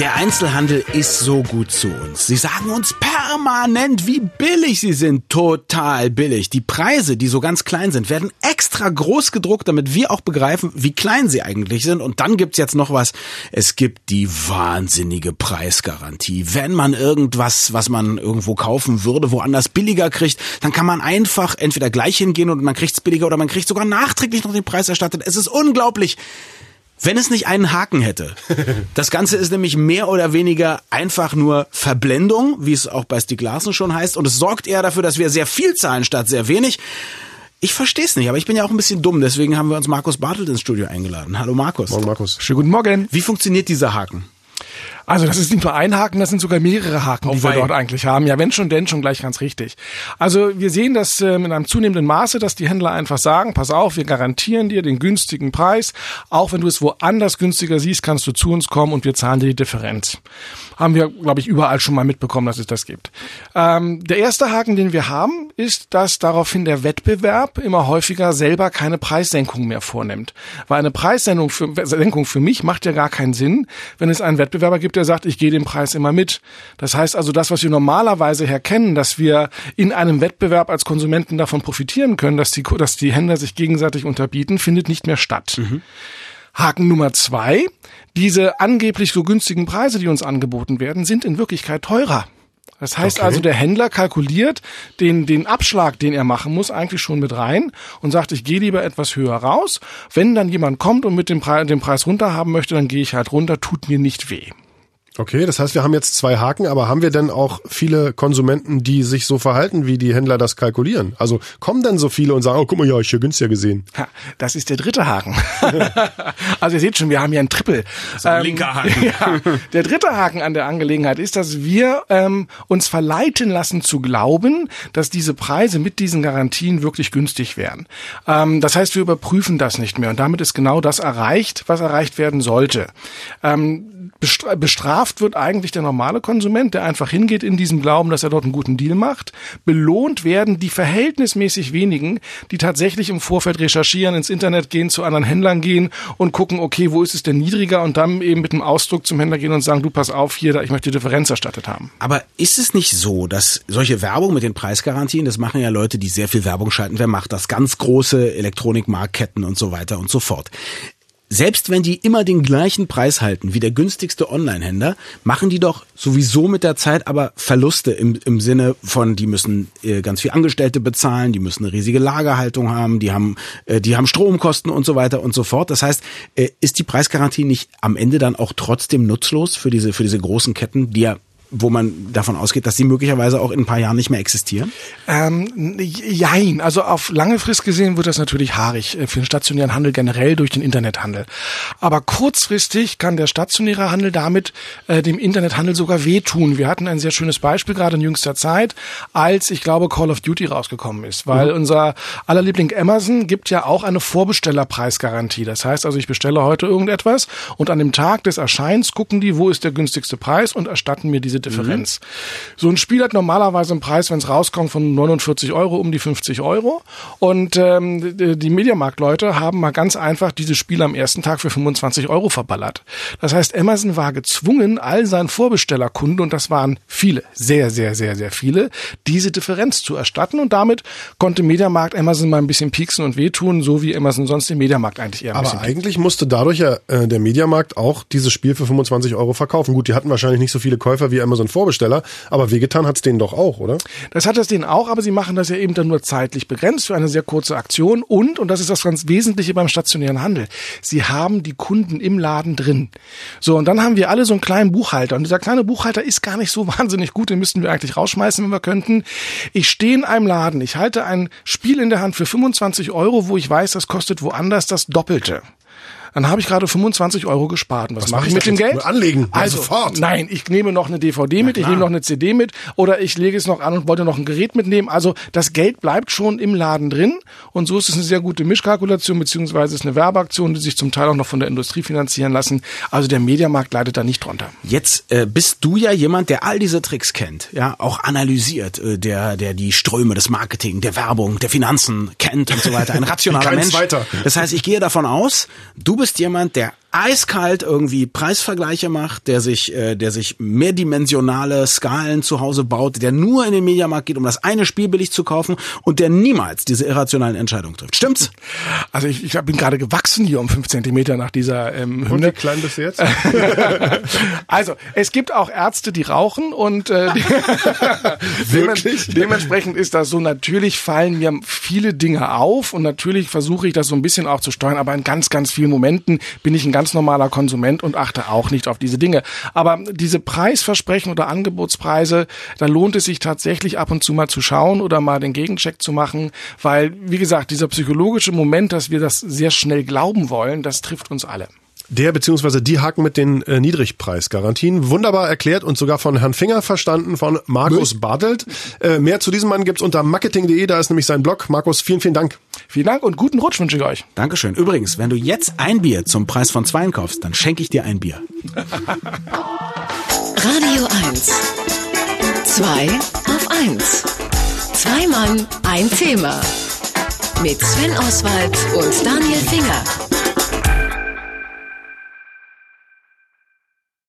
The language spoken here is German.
Der Einzelhandel ist so gut zu uns. Sie sagen uns permanent, wie billig sie sind. Total billig. Die Preise, die so ganz klein sind, werden extra groß gedruckt, damit wir auch begreifen, wie klein sie eigentlich sind. Und dann gibt's jetzt noch was. Es gibt die wahnsinnige Preisgarantie. Wenn man irgendwas, was man irgendwo kaufen würde, woanders billiger kriegt, dann kann man einfach entweder gleich hingehen und man kriegt's billiger oder man kriegt sogar nachträglich noch den Preis erstattet. Es ist unglaublich wenn es nicht einen Haken hätte. Das Ganze ist nämlich mehr oder weniger einfach nur Verblendung, wie es auch bei Stieg Larsen schon heißt. Und es sorgt eher dafür, dass wir sehr viel zahlen statt sehr wenig. Ich verstehe es nicht, aber ich bin ja auch ein bisschen dumm. Deswegen haben wir uns Markus Bartelt ins Studio eingeladen. Hallo Markus. Morgen Markus. Schönen guten Morgen. Wie funktioniert dieser Haken? Also das ist nicht nur ein Haken, das sind sogar mehrere Haken, die wir dort eigentlich haben. Ja, wenn schon, denn schon gleich ganz richtig. Also wir sehen das ähm, in einem zunehmenden Maße, dass die Händler einfach sagen, pass auf, wir garantieren dir den günstigen Preis. Auch wenn du es woanders günstiger siehst, kannst du zu uns kommen und wir zahlen dir die Differenz. Haben wir, glaube ich, überall schon mal mitbekommen, dass es das gibt. Ähm, der erste Haken, den wir haben, ist, dass daraufhin der Wettbewerb immer häufiger selber keine Preissenkung mehr vornimmt. Weil eine Preissenkung für, Senkung für mich macht ja gar keinen Sinn, wenn es einen Wettbewerber gibt, der sagt, ich gehe den Preis immer mit. Das heißt also, das, was wir normalerweise herkennen, dass wir in einem Wettbewerb als Konsumenten davon profitieren können, dass die, dass die Händler sich gegenseitig unterbieten, findet nicht mehr statt. Mhm. Haken Nummer zwei. Diese angeblich so günstigen Preise, die uns angeboten werden, sind in Wirklichkeit teurer. Das heißt okay. also, der Händler kalkuliert den, den Abschlag, den er machen muss, eigentlich schon mit rein und sagt, ich gehe lieber etwas höher raus. Wenn dann jemand kommt und mit dem, Pre den Preis runter haben möchte, dann gehe ich halt runter, tut mir nicht weh. Okay, das heißt, wir haben jetzt zwei Haken, aber haben wir denn auch viele Konsumenten, die sich so verhalten, wie die Händler das kalkulieren? Also kommen denn so viele und sagen, oh, guck mal, ja, ich hier günstiger gesehen. Das ist der dritte Haken. also ihr seht schon, wir haben hier einen Triple. So ein ähm, linker Haken. ja, der dritte Haken an der Angelegenheit ist, dass wir ähm, uns verleiten lassen zu glauben, dass diese Preise mit diesen Garantien wirklich günstig wären. Ähm, das heißt, wir überprüfen das nicht mehr und damit ist genau das erreicht, was erreicht werden sollte. Ähm, bestraft bestraft wird eigentlich der normale Konsument, der einfach hingeht in diesem Glauben, dass er dort einen guten Deal macht. Belohnt werden die verhältnismäßig wenigen, die tatsächlich im Vorfeld recherchieren, ins Internet gehen, zu anderen Händlern gehen und gucken, okay, wo ist es denn niedriger und dann eben mit dem Ausdruck zum Händler gehen und sagen, du pass auf, hier, ich möchte die Differenz erstattet haben. Aber ist es nicht so, dass solche Werbung mit den Preisgarantien, das machen ja Leute, die sehr viel Werbung schalten, wer macht das? Ganz große Elektronikmarktketten und so weiter und so fort selbst wenn die immer den gleichen Preis halten wie der günstigste Online-Händler, machen die doch sowieso mit der Zeit aber Verluste im, im Sinne von, die müssen äh, ganz viel Angestellte bezahlen, die müssen eine riesige Lagerhaltung haben, die haben, äh, die haben Stromkosten und so weiter und so fort. Das heißt, äh, ist die Preisgarantie nicht am Ende dann auch trotzdem nutzlos für diese, für diese großen Ketten, die ja wo man davon ausgeht, dass sie möglicherweise auch in ein paar Jahren nicht mehr existieren? Ähm, jein. Also auf lange Frist gesehen wird das natürlich haarig äh, für den stationären Handel generell durch den Internethandel. Aber kurzfristig kann der stationäre Handel damit äh, dem Internethandel sogar wehtun. Wir hatten ein sehr schönes Beispiel gerade in jüngster Zeit, als ich glaube Call of Duty rausgekommen ist, weil mhm. unser aller Liebling Amazon gibt ja auch eine Vorbestellerpreisgarantie. Das heißt also, ich bestelle heute irgendetwas und an dem Tag des Erscheins gucken die, wo ist der günstigste Preis und erstatten mir diese Differenz. Mhm. So ein Spiel hat normalerweise einen Preis, wenn es rauskommt, von 49 Euro um die 50 Euro. Und ähm, die Mediamarkt-Leute haben mal ganz einfach dieses Spiel am ersten Tag für 25 Euro verballert. Das heißt, Amazon war gezwungen, all seinen Vorbestellerkunden, und das waren viele, sehr, sehr, sehr, sehr viele, diese Differenz zu erstatten. Und damit konnte Mediamarkt Amazon mal ein bisschen pieksen und wehtun, so wie Amazon sonst den Mediamarkt eigentlich eher ein Aber eigentlich musste dadurch ja äh, der Mediamarkt auch dieses Spiel für 25 Euro verkaufen. Gut, die hatten wahrscheinlich nicht so viele Käufer wie Amazon-Vorbesteller, aber wehgetan hat's denen doch auch, oder? Das hat es denen auch, aber sie machen das ja eben dann nur zeitlich begrenzt für eine sehr kurze Aktion und, und das ist das ganz Wesentliche beim stationären Handel, sie haben die Kunden im Laden drin. So, und dann haben wir alle so einen kleinen Buchhalter und dieser kleine Buchhalter ist gar nicht so wahnsinnig gut, den müssten wir eigentlich rausschmeißen, wenn wir könnten. Ich stehe in einem Laden, ich halte ein Spiel in der Hand für 25 Euro, wo ich weiß, das kostet woanders das Doppelte. Dann habe ich gerade 25 Euro gespart. Und was, Was mache mach ich mit dem? Geld? Anlegen. Also sofort. Nein, ich nehme noch eine DVD mit, ich nehme noch eine CD mit oder ich lege es noch an und wollte noch ein Gerät mitnehmen. Also das Geld bleibt schon im Laden drin und so ist es eine sehr gute Mischkalkulation beziehungsweise ist eine Werbeaktion, die sich zum Teil auch noch von der Industrie finanzieren lassen. Also der Mediamarkt leidet da nicht drunter. Jetzt äh, bist du ja jemand, der all diese Tricks kennt, ja, auch analysiert, äh, der, der die Ströme des Marketing, der Werbung, der Finanzen kennt und so weiter. Ein rationaler Mensch. Zweiter. Das heißt, ich gehe davon aus, du bist jemand, der eiskalt irgendwie Preisvergleiche macht, der sich, äh, der sich mehrdimensionale Skalen zu Hause baut, der nur in den Mediamarkt geht, um das eine Spiel billig zu kaufen und der niemals diese irrationalen Entscheidungen trifft. Stimmt's? Also ich, ich bin gerade gewachsen hier um fünf Zentimeter nach dieser ähm, Und Hymne. wie klein bist du jetzt? Also, es gibt auch Ärzte, die rauchen und äh, Wirklich? dementsprechend ist das so. Natürlich fallen mir viele Dinge auf und natürlich versuche ich das so ein bisschen auch zu steuern, aber in ganz, ganz vielen Momenten bin ich ein ganz normaler Konsument und achte auch nicht auf diese Dinge. Aber diese Preisversprechen oder Angebotspreise, da lohnt es sich tatsächlich ab und zu mal zu schauen oder mal den Gegencheck zu machen, weil, wie gesagt, dieser psychologische Moment, dass wir das sehr schnell glauben wollen, das trifft uns alle. Der bzw. die Haken mit den äh, Niedrigpreisgarantien. Wunderbar erklärt und sogar von Herrn Finger verstanden, von Markus Bartelt. Äh, mehr zu diesem Mann gibt's unter marketing.de, da ist nämlich sein Blog. Markus, vielen, vielen Dank. Vielen Dank und guten Rutsch wünsche ich euch. Dankeschön. Übrigens, wenn du jetzt ein Bier zum Preis von zwei kaufst, dann schenke ich dir ein Bier. Radio 1. Zwei auf eins. Zwei Mann, ein Thema. Mit Sven Oswald und Daniel Finger.